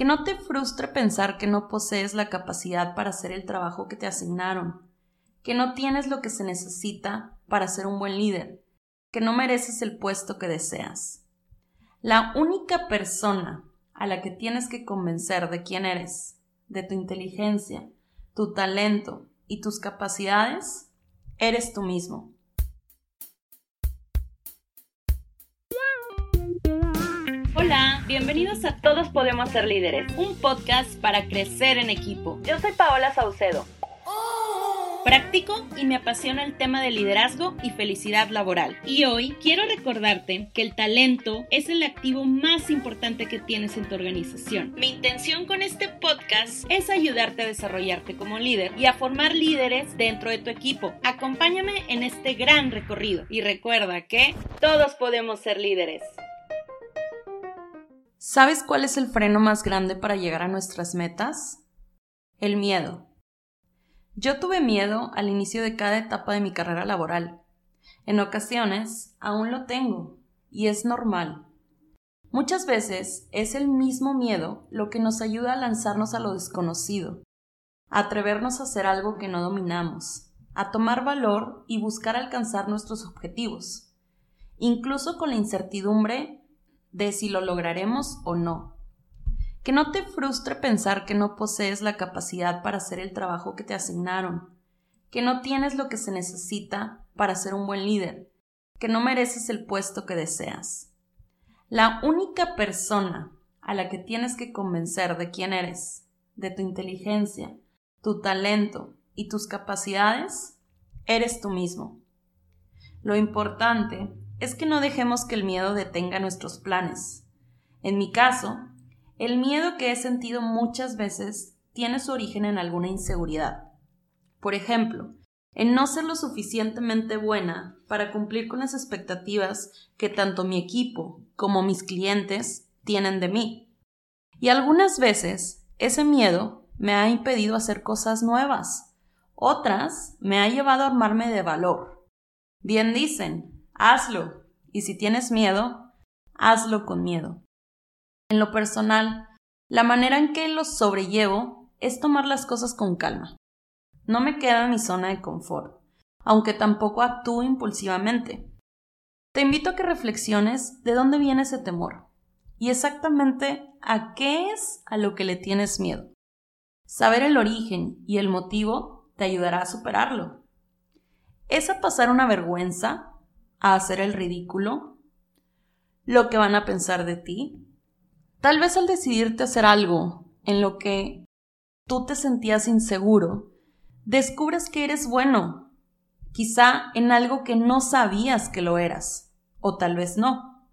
Que no te frustre pensar que no posees la capacidad para hacer el trabajo que te asignaron, que no tienes lo que se necesita para ser un buen líder, que no mereces el puesto que deseas. La única persona a la que tienes que convencer de quién eres, de tu inteligencia, tu talento y tus capacidades, eres tú mismo. Bienvenidos a Todos Podemos Ser Líderes, un podcast para crecer en equipo. Yo soy Paola Saucedo. Practico y me apasiona el tema de liderazgo y felicidad laboral. Y hoy quiero recordarte que el talento es el activo más importante que tienes en tu organización. Mi intención con este podcast es ayudarte a desarrollarte como líder y a formar líderes dentro de tu equipo. Acompáñame en este gran recorrido y recuerda que todos podemos ser líderes. ¿Sabes cuál es el freno más grande para llegar a nuestras metas? El miedo. Yo tuve miedo al inicio de cada etapa de mi carrera laboral. En ocasiones aún lo tengo, y es normal. Muchas veces es el mismo miedo lo que nos ayuda a lanzarnos a lo desconocido, a atrevernos a hacer algo que no dominamos, a tomar valor y buscar alcanzar nuestros objetivos, incluso con la incertidumbre de si lo lograremos o no. Que no te frustre pensar que no posees la capacidad para hacer el trabajo que te asignaron, que no tienes lo que se necesita para ser un buen líder, que no mereces el puesto que deseas. La única persona a la que tienes que convencer de quién eres, de tu inteligencia, tu talento y tus capacidades, eres tú mismo. Lo importante es que no dejemos que el miedo detenga nuestros planes. En mi caso, el miedo que he sentido muchas veces tiene su origen en alguna inseguridad. Por ejemplo, en no ser lo suficientemente buena para cumplir con las expectativas que tanto mi equipo como mis clientes tienen de mí. Y algunas veces ese miedo me ha impedido hacer cosas nuevas. Otras me ha llevado a armarme de valor. Bien dicen, hazlo. Y si tienes miedo, hazlo con miedo. En lo personal, la manera en que lo sobrellevo es tomar las cosas con calma. No me quedo en mi zona de confort, aunque tampoco actúo impulsivamente. Te invito a que reflexiones de dónde viene ese temor y exactamente a qué es a lo que le tienes miedo. Saber el origen y el motivo te ayudará a superarlo. ¿Es a pasar una vergüenza? ¿A hacer el ridículo? ¿Lo que van a pensar de ti? Tal vez al decidirte hacer algo en lo que tú te sentías inseguro, descubres que eres bueno, quizá en algo que no sabías que lo eras, o tal vez no.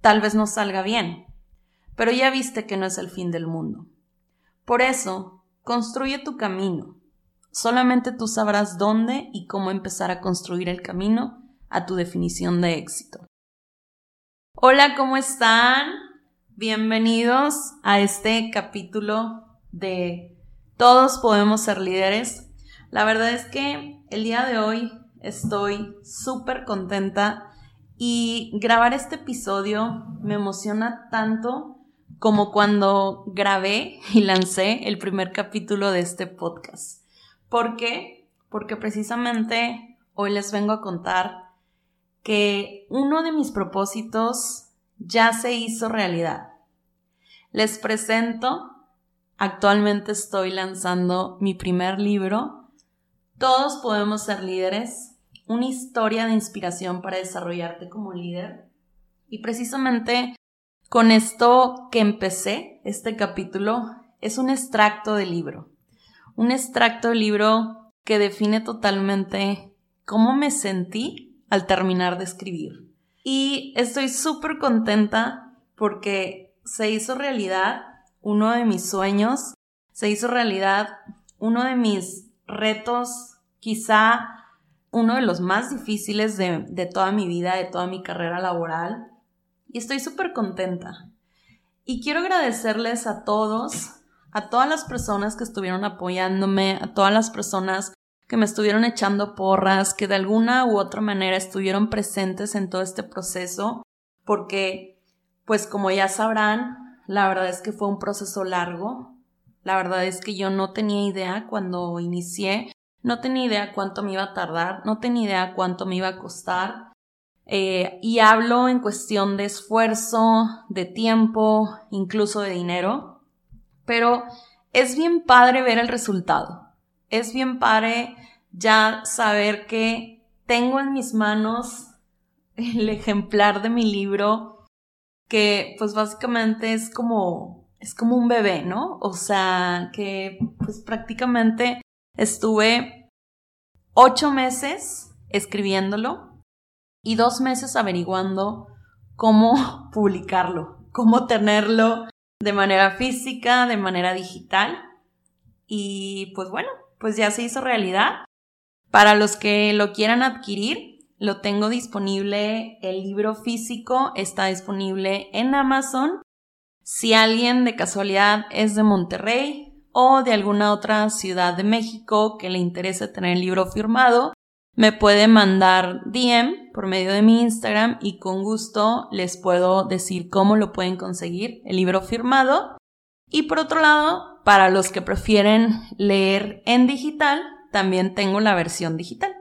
Tal vez no salga bien, pero ya viste que no es el fin del mundo. Por eso, construye tu camino. Solamente tú sabrás dónde y cómo empezar a construir el camino a tu definición de éxito. Hola, ¿cómo están? Bienvenidos a este capítulo de Todos podemos ser líderes. La verdad es que el día de hoy estoy súper contenta y grabar este episodio me emociona tanto como cuando grabé y lancé el primer capítulo de este podcast. ¿Por qué? Porque precisamente hoy les vengo a contar que uno de mis propósitos ya se hizo realidad. Les presento, actualmente estoy lanzando mi primer libro, Todos podemos ser líderes, una historia de inspiración para desarrollarte como líder. Y precisamente con esto que empecé, este capítulo, es un extracto del libro. Un extracto del libro que define totalmente cómo me sentí al terminar de escribir. Y estoy súper contenta porque se hizo realidad uno de mis sueños, se hizo realidad uno de mis retos, quizá uno de los más difíciles de, de toda mi vida, de toda mi carrera laboral. Y estoy súper contenta. Y quiero agradecerles a todos, a todas las personas que estuvieron apoyándome, a todas las personas que me estuvieron echando porras, que de alguna u otra manera estuvieron presentes en todo este proceso, porque pues como ya sabrán, La verdad es que fue un proceso largo. La verdad es que yo no tenía idea cuando inicié, no tenía idea cuánto me iba a tardar, no tenía idea cuánto me iba a costar. Eh, y hablo en cuestión de esfuerzo, de tiempo, incluso de dinero. Pero es bien padre ver el resultado. Es bien padre ya saber que tengo en mis manos el ejemplar de mi libro que pues básicamente es como es como un bebé, ¿no? O sea, que pues prácticamente estuve ocho meses escribiéndolo y dos meses averiguando cómo publicarlo, cómo tenerlo de manera física, de manera digital. Y pues bueno, pues ya se hizo realidad. Para los que lo quieran adquirir, lo tengo disponible, el libro físico está disponible en Amazon. Si alguien de casualidad es de Monterrey o de alguna otra ciudad de México que le interese tener el libro firmado, me puede mandar DM por medio de mi Instagram y con gusto les puedo decir cómo lo pueden conseguir el libro firmado. Y por otro lado, para los que prefieren leer en digital, también tengo la versión digital.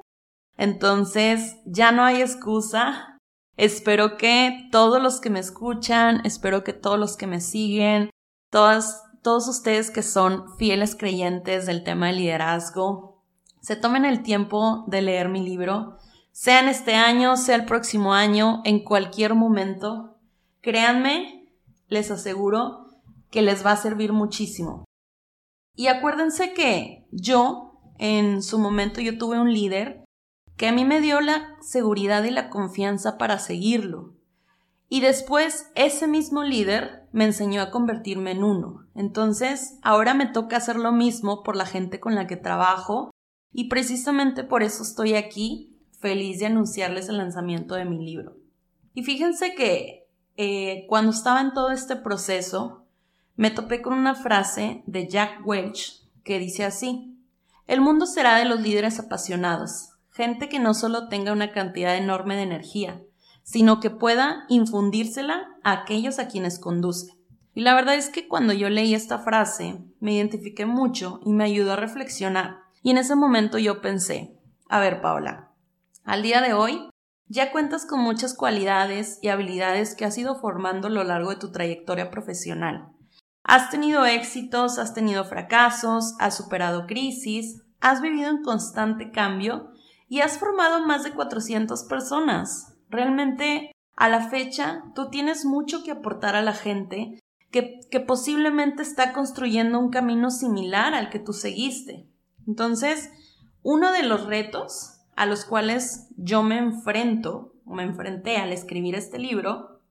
Entonces, ya no hay excusa. Espero que todos los que me escuchan, espero que todos los que me siguen, todas, todos ustedes que son fieles creyentes del tema de liderazgo, se tomen el tiempo de leer mi libro, sea en este año, sea el próximo año, en cualquier momento. Créanme, les aseguro que les va a servir muchísimo. Y acuérdense que yo en su momento yo tuve un líder que a mí me dio la seguridad y la confianza para seguirlo. Y después ese mismo líder me enseñó a convertirme en uno. Entonces, ahora me toca hacer lo mismo por la gente con la que trabajo y precisamente por eso estoy aquí, feliz de anunciarles el lanzamiento de mi libro. Y fíjense que eh, cuando estaba en todo este proceso, me topé con una frase de Jack Welch que dice así, el mundo será de los líderes apasionados, gente que no solo tenga una cantidad enorme de energía, sino que pueda infundírsela a aquellos a quienes conduce. Y la verdad es que cuando yo leí esta frase, me identifiqué mucho y me ayudó a reflexionar. Y en ese momento yo pensé, a ver, Paula, al día de hoy ya cuentas con muchas cualidades y habilidades que has ido formando a lo largo de tu trayectoria profesional. Has tenido éxitos, has tenido fracasos, has superado crisis, has vivido en constante cambio y has formado más de 400 personas. Realmente, a la fecha, tú tienes mucho que aportar a la gente que, que posiblemente está construyendo un camino similar al que tú seguiste. Entonces, uno de los retos a los cuales yo me enfrento o me enfrenté al escribir este libro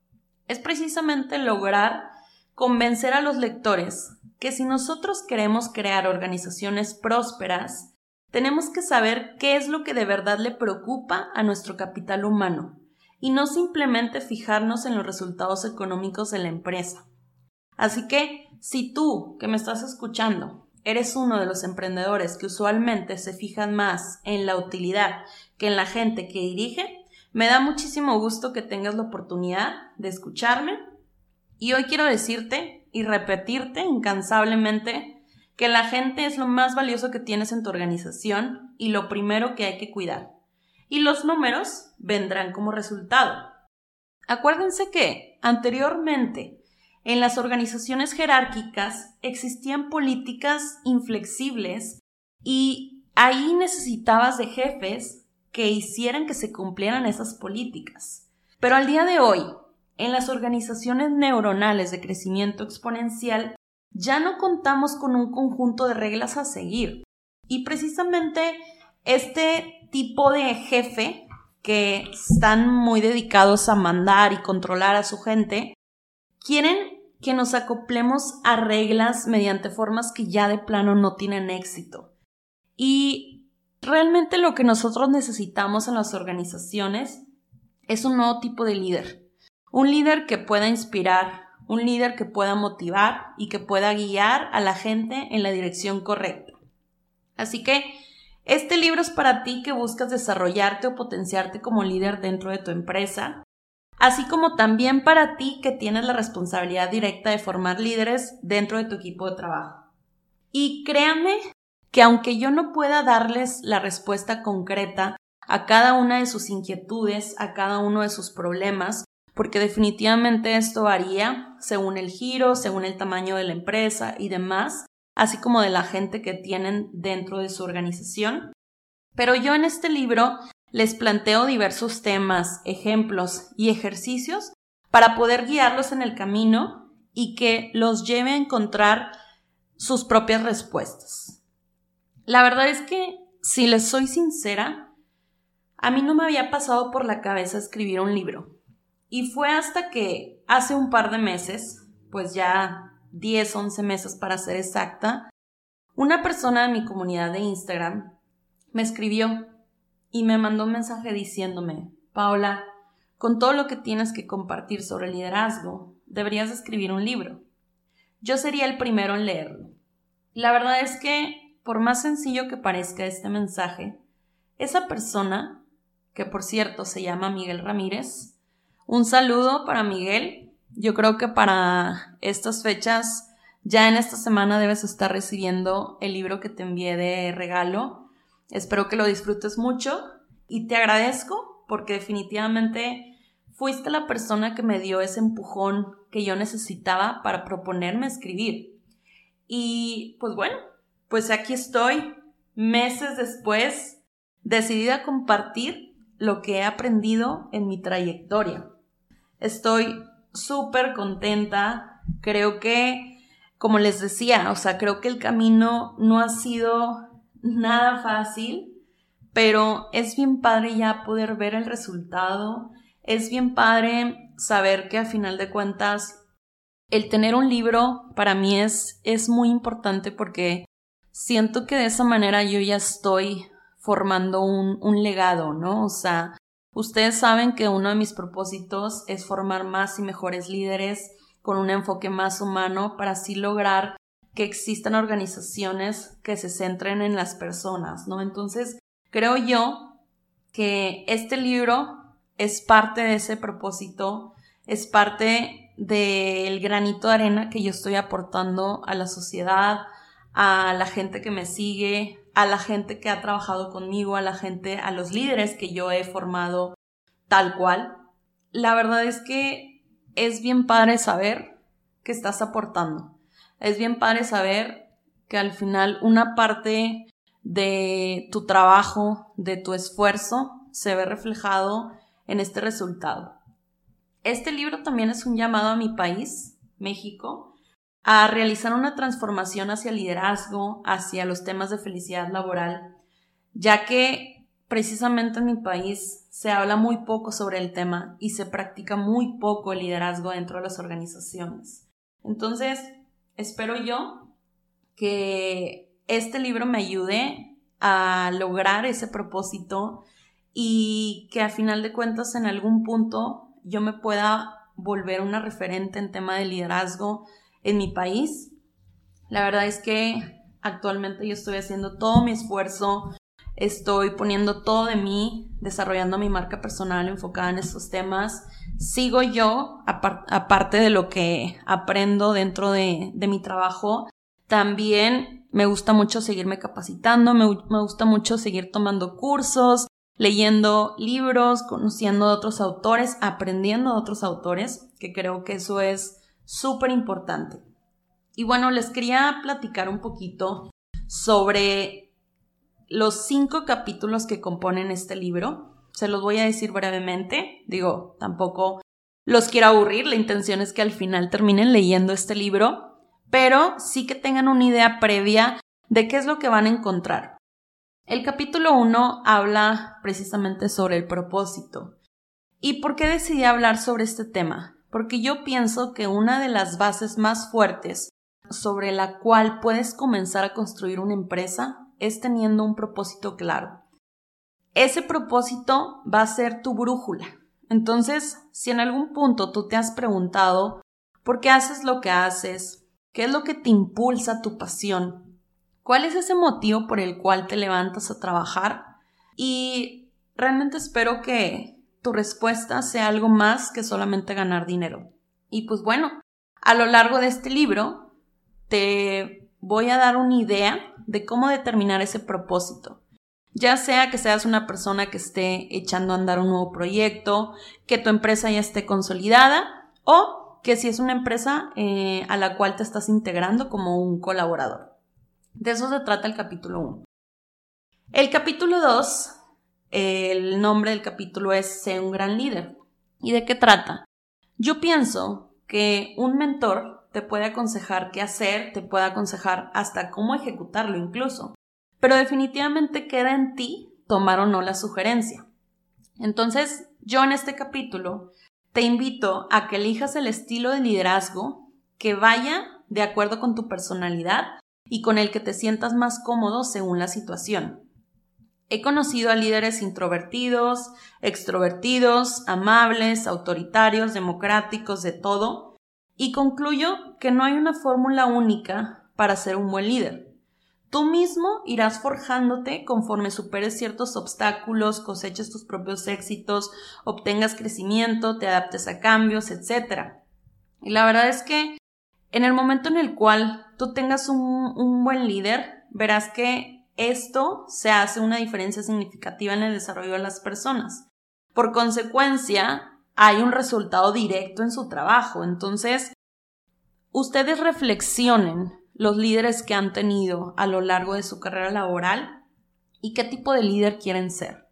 es precisamente lograr convencer a los lectores que si nosotros queremos crear organizaciones prósperas, tenemos que saber qué es lo que de verdad le preocupa a nuestro capital humano y no simplemente fijarnos en los resultados económicos de la empresa. Así que, si tú, que me estás escuchando, eres uno de los emprendedores que usualmente se fijan más en la utilidad que en la gente que dirige, me da muchísimo gusto que tengas la oportunidad de escucharme y hoy quiero decirte y repetirte incansablemente que la gente es lo más valioso que tienes en tu organización y lo primero que hay que cuidar. Y los números vendrán como resultado. Acuérdense que, anteriormente, en las organizaciones jerárquicas existían políticas inflexibles y ahí necesitabas de jefes que hicieran que se cumplieran esas políticas. Pero al día de hoy, en las organizaciones neuronales de crecimiento exponencial ya no contamos con un conjunto de reglas a seguir. Y precisamente este tipo de jefe que están muy dedicados a mandar y controlar a su gente, quieren que nos acoplemos a reglas mediante formas que ya de plano no tienen éxito. Y realmente lo que nosotros necesitamos en las organizaciones es un nuevo tipo de líder un líder que pueda inspirar, un líder que pueda motivar y que pueda guiar a la gente en la dirección correcta. Así que este libro es para ti que buscas desarrollarte o potenciarte como líder dentro de tu empresa. así como también para ti que tienes la responsabilidad directa de formar líderes dentro de tu equipo de trabajo. Y créanme que aunque yo no pueda darles la respuesta concreta a cada una de sus inquietudes, a cada uno de sus problemas, porque definitivamente esto varía según el giro, según el tamaño de la empresa y demás, así como de la gente que tienen dentro de su organización. Pero yo en este libro les planteo diversos temas, ejemplos y ejercicios para poder guiarlos en el camino y que los lleve a encontrar sus propias respuestas. La verdad es que, si les soy sincera, a mí no me había pasado por la cabeza escribir un libro. Y fue hasta que hace un par de meses, pues ya 10, 11 meses para ser exacta, una persona de mi comunidad de Instagram me escribió y me mandó un mensaje diciéndome, Paola, con todo lo que tienes que compartir sobre liderazgo, deberías escribir un libro. Yo sería el primero en leerlo. La verdad es que, por más sencillo que parezca este mensaje, esa persona, que por cierto se llama Miguel Ramírez, un saludo para Miguel. Yo creo que para estas fechas, ya en esta semana debes estar recibiendo el libro que te envié de regalo Espero que lo disfrutes mucho y te agradezco porque definitivamente fuiste la persona que me dio ese empujón que yo necesitaba para proponerme escribir. Y pues bueno, pues aquí estoy, meses después, decidida a compartir lo que he aprendido en mi trayectoria. Estoy súper contenta, creo que, como les decía, o sea, creo que el camino no ha sido nada fácil, pero es bien padre ya poder ver el resultado, es bien padre saber que a final de cuentas el tener un libro para mí es, es muy importante porque siento que de esa manera yo ya estoy formando un, un legado, ¿no? O sea, ustedes saben que uno de mis propósitos es formar más y mejores líderes con un enfoque más humano para así lograr que existan organizaciones que se centren en las personas, ¿no? Entonces, creo yo que este libro es parte de ese propósito, es parte del granito de arena que yo estoy aportando a la sociedad, a la gente que me sigue, a la gente que ha trabajado conmigo, a la gente, a los líderes que yo he formado tal cual. La verdad es que es bien padre saber que estás aportando es bien padre saber que al final una parte de tu trabajo, de tu esfuerzo, se ve reflejado en este resultado. Este libro también es un llamado a mi país, México, a realizar una transformación hacia liderazgo, hacia los temas de felicidad laboral, ya que precisamente en mi país se habla muy poco sobre el tema y se practica muy poco el liderazgo dentro de las organizaciones. Entonces, espero yo que este libro me ayude a lograr ese propósito y que a final de cuentas en algún punto yo me pueda volver una referente en tema de liderazgo en mi país. La verdad es que actualmente yo estoy haciendo todo mi esfuerzo, estoy poniendo todo de mí, desarrollando mi marca personal enfocada en estos temas sigo yo, aparte de lo que aprendo dentro de, mi trabajo, también me gusta mucho seguirme capacitando, me, gusta mucho seguir tomando cursos, leyendo libros, conociendo a otros autores, aprendiendo de otros autores, que creo que eso es súper importante. Y bueno, les quería platicar un poquito sobre los cinco capítulos que componen este libro se los voy a decir brevemente. Digo, tampoco los quiero aburrir, la intención es que al final terminen leyendo este libro, pero sí que tengan una idea previa de qué es lo que van a encontrar. El capítulo 1 habla precisamente sobre el propósito. ¿Y por qué decidí hablar sobre este tema? Porque yo pienso que una de las bases más fuertes sobre la cual puedes comenzar a construir una empresa es teniendo un propósito claro. Ese propósito va a ser tu brújula. Entonces, si en algún punto tú te has preguntado por qué haces lo que haces, qué es lo que te impulsa tu pasión, cuál es ese motivo por el cual te levantas a trabajar, y realmente espero que, tu respuesta sea algo más que solamente ganar dinero. Y pues bueno, a lo largo de este libro te voy a dar una idea de cómo determinar ese propósito. Ya sea que seas una persona que esté echando a andar un nuevo proyecto, que tu empresa ya esté consolidada o que si es una empresa eh, a la cual te estás integrando como un colaborador. De eso se trata el capítulo 1. El capítulo 2, el nombre del capítulo es Sé un gran líder. ¿Y de qué trata? Yo pienso que un mentor te puede aconsejar qué hacer, te puede aconsejar hasta cómo ejecutarlo incluso, pero definitivamente queda en ti tomar o no la sugerencia. Entonces, yo en este capítulo te invito a que elijas el estilo de liderazgo que vaya de acuerdo con tu personalidad y con el que te sientas más cómodo según la situación. He conocido a líderes introvertidos, extrovertidos, amables, autoritarios, democráticos, de todo, y concluyo que no hay una fórmula única para ser un buen líder. Tú mismo irás forjándote conforme superes ciertos obstáculos, coseches tus propios éxitos, obtengas crecimiento, te adaptes a cambios, etc. Y la verdad es que en el momento en el cual tú tengas un, un buen líder, verás que esto se hace una diferencia significativa en el desarrollo de las personas. Por consecuencia, hay un resultado directo en su trabajo. Entonces, ustedes reflexionen los líderes que han tenido a lo largo de su carrera laboral y qué tipo de líder quieren ser.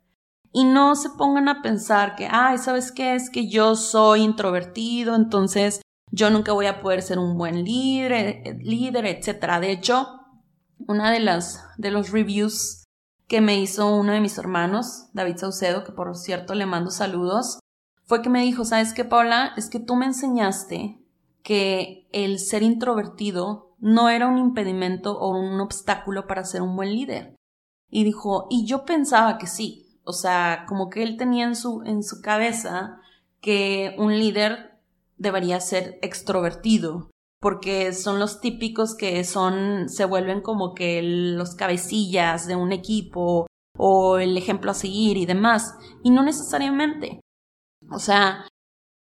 Y no se pongan a pensar que, ay, ¿sabes qué? Es que yo soy introvertido, entonces yo nunca voy a poder ser un buen líder, eh, líder, etc. De hecho, una de las de los reviews que me hizo uno de mis hermanos, David Saucedo, que por cierto le mando saludos, fue que me dijo, ¿sabes qué, Paula? Es que tú me enseñaste que el ser introvertido no era un impedimento o un obstáculo para ser un buen líder. Y dijo, y yo pensaba que sí. O sea, como que él tenía en su, en su cabeza que un líder debería ser extrovertido, porque son los típicos que son, se vuelven como que los cabecillas de un equipo o el ejemplo a seguir y demás, y no necesariamente. O sea,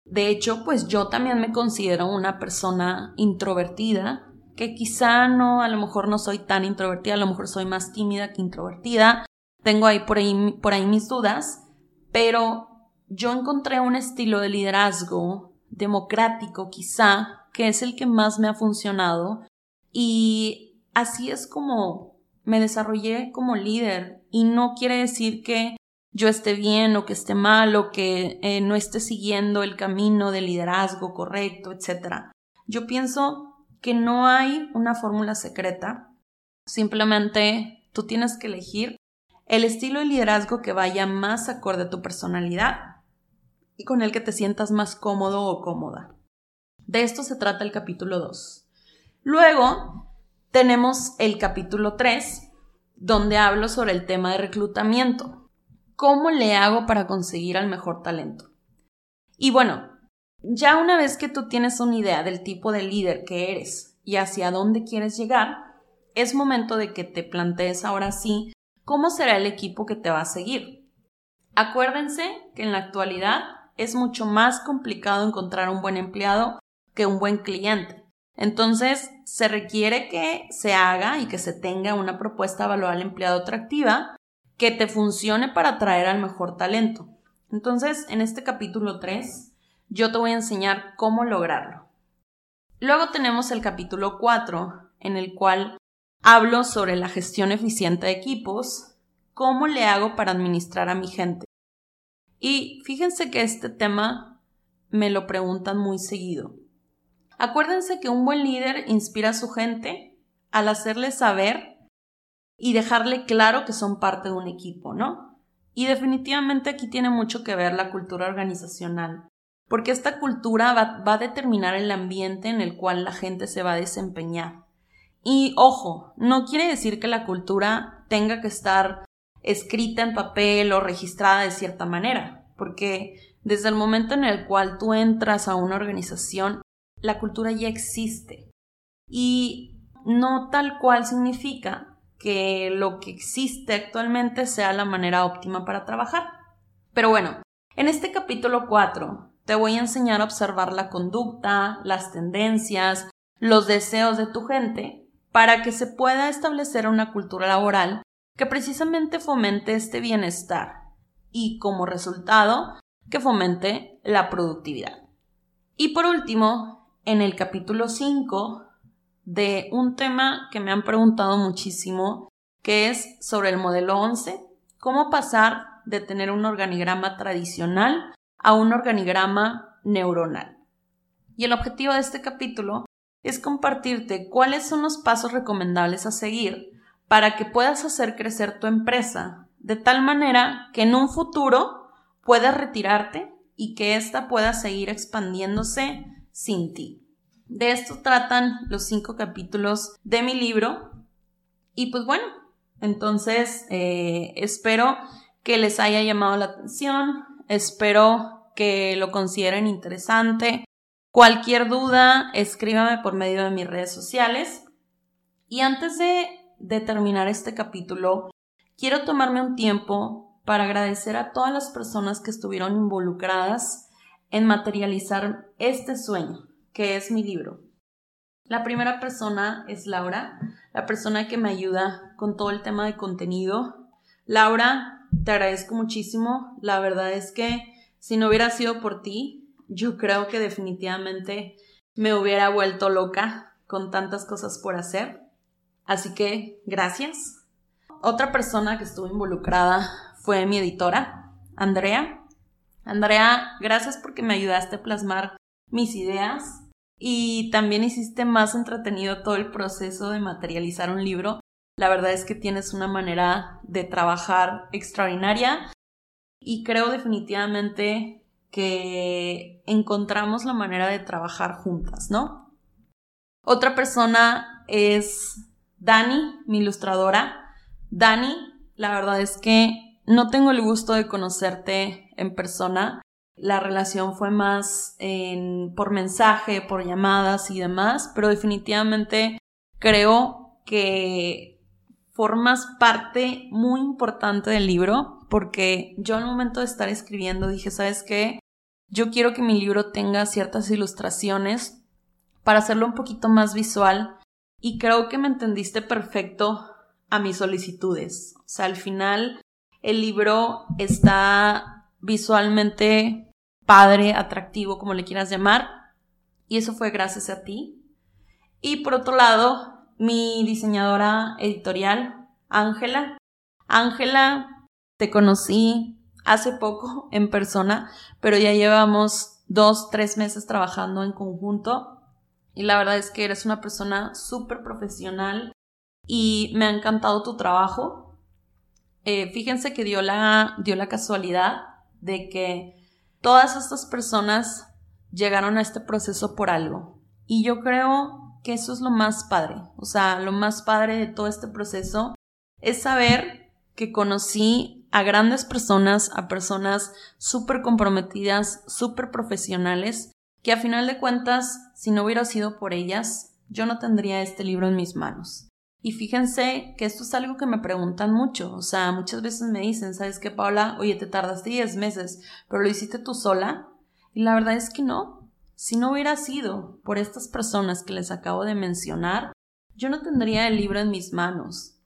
de hecho, pues yo también me considero una persona introvertida, que quizá no, a lo mejor no soy tan introvertida, a lo mejor soy más tímida que introvertida, tengo ahí por ahí, por ahí mis dudas, pero yo encontré un estilo de liderazgo democrático quizá, que es el que más me ha funcionado y así es como me desarrollé como líder y no quiere decir que yo esté bien o que esté mal o que eh, no esté siguiendo el camino de liderazgo correcto, etc. Yo pienso que no hay una fórmula secreta, simplemente tú tienes que elegir el estilo de liderazgo que vaya más acorde a tu personalidad y con el que te sientas más cómodo o cómoda. De esto se trata el capítulo 2. Luego tenemos el capítulo 3, donde hablo sobre el tema de reclutamiento. ¿Cómo le hago para conseguir al mejor talento? Y bueno, ya una vez que tú tienes una idea del tipo de líder que eres y hacia dónde quieres llegar, es momento de que te plantees ahora sí cómo será el equipo que te va a seguir. Acuérdense que en la actualidad es mucho más complicado encontrar un buen empleado que un buen cliente. Entonces, se requiere que se haga y que se tenga una propuesta de evaluar al empleado atractiva que te funcione para atraer al mejor talento. Entonces, en este capítulo 3, yo te voy a enseñar cómo lograrlo. Luego tenemos el capítulo 4, en el cual hablo sobre la gestión eficiente de equipos, cómo le hago para administrar a mi gente. Y fíjense que este tema me lo preguntan muy seguido. Acuérdense que un buen líder inspira a su gente al hacerle saber y dejarle claro que son parte de un equipo, ¿no? Y definitivamente aquí tiene mucho que ver la cultura organizacional, porque esta cultura va, va, a determinar el ambiente en el cual la gente se va a desempeñar. Y ojo, no quiere decir que la cultura tenga que estar escrita en papel o registrada de cierta manera, porque desde el momento en el cual tú entras a una organización, la cultura ya existe. Y no tal cual significa que lo que existe actualmente sea la manera óptima para trabajar. Pero bueno, En este capítulo 4 te voy a enseñar a observar la conducta, las tendencias, los deseos de tu gente para que se pueda establecer una cultura laboral que precisamente fomente este bienestar y como resultado que fomente la productividad. Y por último, en el capítulo 5 de un tema que me han preguntado muchísimo, que es sobre el modelo 11, cómo pasar de tener un organigrama tradicional a un organigrama neuronal. Y el objetivo de este capítulo es compartirte cuáles son los pasos recomendables a seguir para que puedas hacer crecer tu empresa de tal manera que en un futuro puedas retirarte y que ésta pueda seguir expandiéndose sin ti. De esto tratan los cinco capítulos de mi libro. Y pues bueno, entonces eh, espero que les haya llamado la atención, espero que lo consideren interesante. Cualquier duda, escríbame por medio de mis redes sociales. Y antes de, de terminar este capítulo, quiero tomarme un tiempo para agradecer a todas las personas que estuvieron involucradas en materializar este sueño, que es mi libro. La primera persona es Laura, la persona que me ayuda con todo el tema de contenido. Laura, te agradezco muchísimo. La verdad es que si no hubiera sido por ti, yo creo que definitivamente me hubiera vuelto loca con tantas cosas por hacer. Así que gracias. Otra persona que estuvo involucrada fue mi editora, Andrea. Andrea, gracias porque me ayudaste a plasmar mis ideas y también hiciste más entretenido todo el proceso de materializar un libro. La verdad es que tienes una manera de trabajar extraordinaria y creo definitivamente que encontramos la manera de trabajar juntas, ¿no? Otra persona es Dani, mi ilustradora. Dani, la verdad es que no tengo el gusto de conocerte en persona. La relación fue más por mensaje, por llamadas y demás, pero definitivamente creo que formas parte muy importante del libro porque yo al momento de estar escribiendo dije, ¿sabes qué? Yo quiero que mi libro tenga ciertas ilustraciones para hacerlo un poquito más visual y creo que me entendiste perfecto a mis solicitudes. O sea, al final el libro está visualmente padre, atractivo, como le quieras llamar. Y eso fue gracias a ti. Y por otro lado, mi diseñadora editorial, Ángela. Ángela, te conocí hace poco en persona, pero ya llevamos dos, tres meses trabajando en conjunto. Y la verdad es que eres una persona súper profesional, y me ha encantado tu trabajo. Eh, fíjense que dio la, dio la casualidad de que todas estas personas llegaron a este proceso por algo. Y yo creo que eso es lo más padre. O sea, lo más padre de todo este proceso es saber que conocí a grandes personas, a personas súper comprometidas, súper profesionales, que a final de cuentas, si no hubiera sido por ellas, yo no tendría este libro en mis manos. Y fíjense que esto es algo que me preguntan mucho, o sea, muchas veces me dicen, ¿sabes qué, Paula? Oye, te tardaste 10 meses, pero lo hiciste tú sola. Y la verdad es que no. Si no hubiera sido por estas personas que les acabo de mencionar, yo no tendría el libro en mis manos.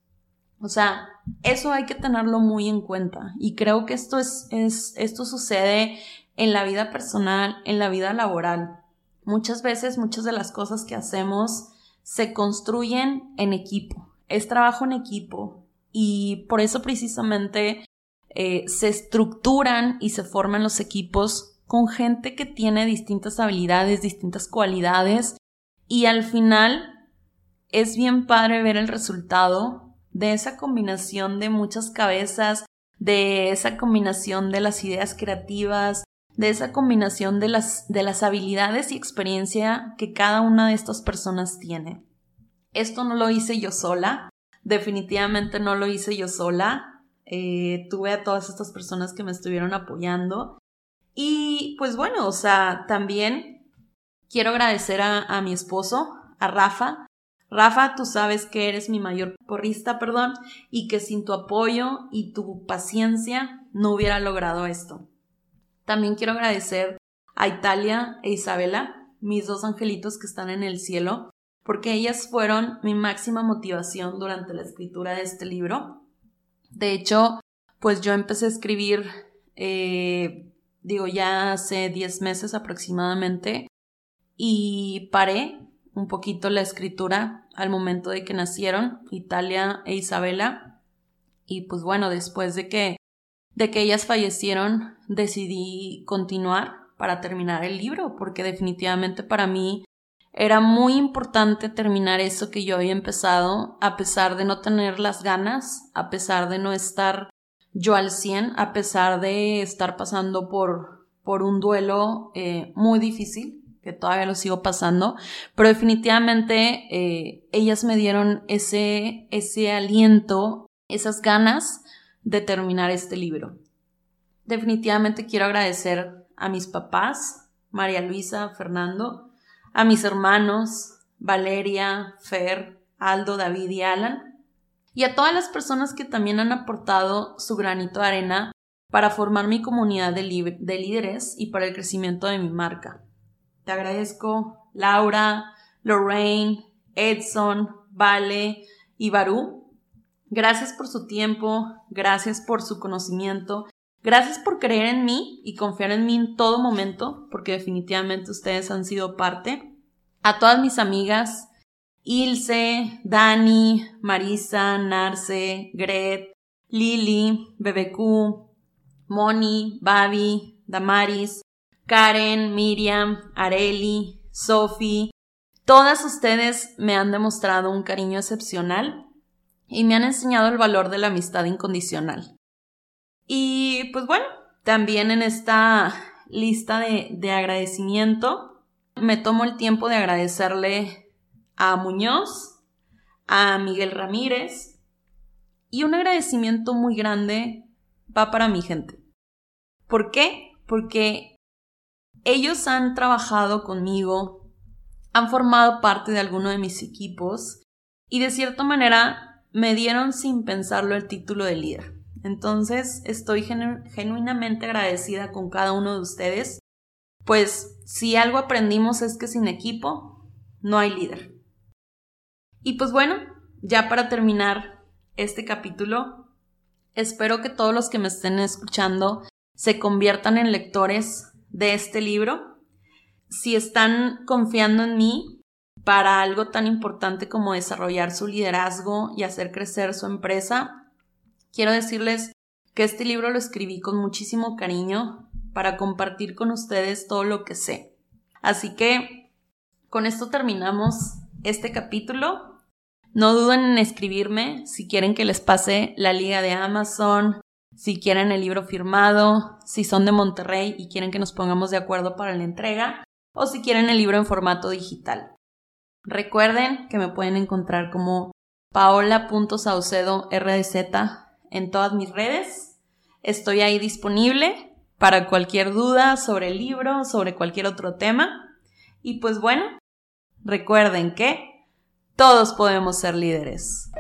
O sea, eso hay que tenerlo muy en cuenta. Y creo que esto es, es esto sucede en la vida personal, en la vida laboral. Muchas veces, muchas de las cosas que hacemos se construyen en equipo, es trabajo en equipo y por eso precisamente eh, se estructuran y se forman los equipos con gente que tiene distintas habilidades, distintas cualidades y al final es bien padre ver el resultado de esa combinación de muchas cabezas, de esa combinación de las ideas creativas, de esa combinación de las, de las habilidades y experiencia que cada una de estas personas tiene. Esto no lo hice yo sola, definitivamente no lo hice yo sola. Eh, tuve a todas estas personas que me estuvieron apoyando. Y pues bueno, o sea, también quiero agradecer a, a mi esposo, a Rafa. Rafa, tú sabes que eres mi mayor porrista, perdón, y que sin tu apoyo y tu paciencia no hubiera logrado esto. También quiero agradecer a Italia e Isabela, mis dos angelitos que están en el cielo, porque ellas fueron mi máxima motivación durante la escritura de este libro. De hecho, pues yo empecé a escribir, eh, digo, ya hace 10 meses aproximadamente, y paré un poquito la escritura al momento de que nacieron Italia e Isabela. Y pues bueno, después de que, de que ellas fallecieron, decidí continuar para terminar el libro, porque definitivamente para mí era muy importante terminar eso que yo había empezado, a pesar de no tener las ganas, a pesar de no estar yo al 100, a pesar de estar pasando por, por un duelo eh, muy difícil, que todavía lo sigo pasando, pero definitivamente eh, ellas me dieron ese, ese aliento, esas ganas de terminar este libro. Definitivamente quiero agradecer a mis papás, María Luisa, Fernando, a mis hermanos, Valeria, Fer, Aldo, David y Alan, y a todas las personas que también han aportado su granito de arena para formar mi comunidad de, de líderes y para el crecimiento de mi marca. Te agradezco Laura, Lorraine, Edson, Vale y Barú. Gracias por su tiempo, gracias por su conocimiento, gracias por creer en mí y confiar en mí en todo momento, porque definitivamente ustedes han sido parte. A todas mis amigas, Ilse, Dani, Marisa, Narce, Gret, Lili, BBQ, Moni, Babi, Damaris, Karen, Miriam, Areli, Sophie, todas ustedes me han demostrado un cariño excepcional y me han enseñado el valor de la amistad incondicional. Y pues bueno, también en esta lista de, de agradecimiento me tomo el tiempo de agradecerle a Muñoz, a Miguel Ramírez y un agradecimiento muy grande va para mi gente. ¿Por qué? Porque ellos han trabajado conmigo, han formado parte de alguno de mis equipos y de cierta manera me dieron sin pensarlo el título de líder. Entonces estoy genuinamente agradecida con cada uno de ustedes, pues si algo aprendimos es que sin equipo no hay líder. Y pues bueno, ya para terminar este capítulo, espero que todos los que me estén escuchando se conviertan en lectores de este libro. Si están confiando en mí para algo tan importante como desarrollar su liderazgo y hacer crecer su empresa, quiero decirles que este libro lo escribí con muchísimo cariño para compartir con ustedes todo lo que sé. Así que con esto terminamos este capítulo. No duden en escribirme si quieren que les pase la liga de Amazon, si quieren el libro firmado, si son de Monterrey y quieren que nos pongamos de acuerdo para la entrega, o si quieren el libro en formato digital. Recuerden que me pueden encontrar como paola.saucedo rdz en todas mis redes. Estoy ahí disponible para cualquier duda sobre el libro, sobre cualquier otro tema. Y pues bueno, recuerden que todos podemos ser líderes.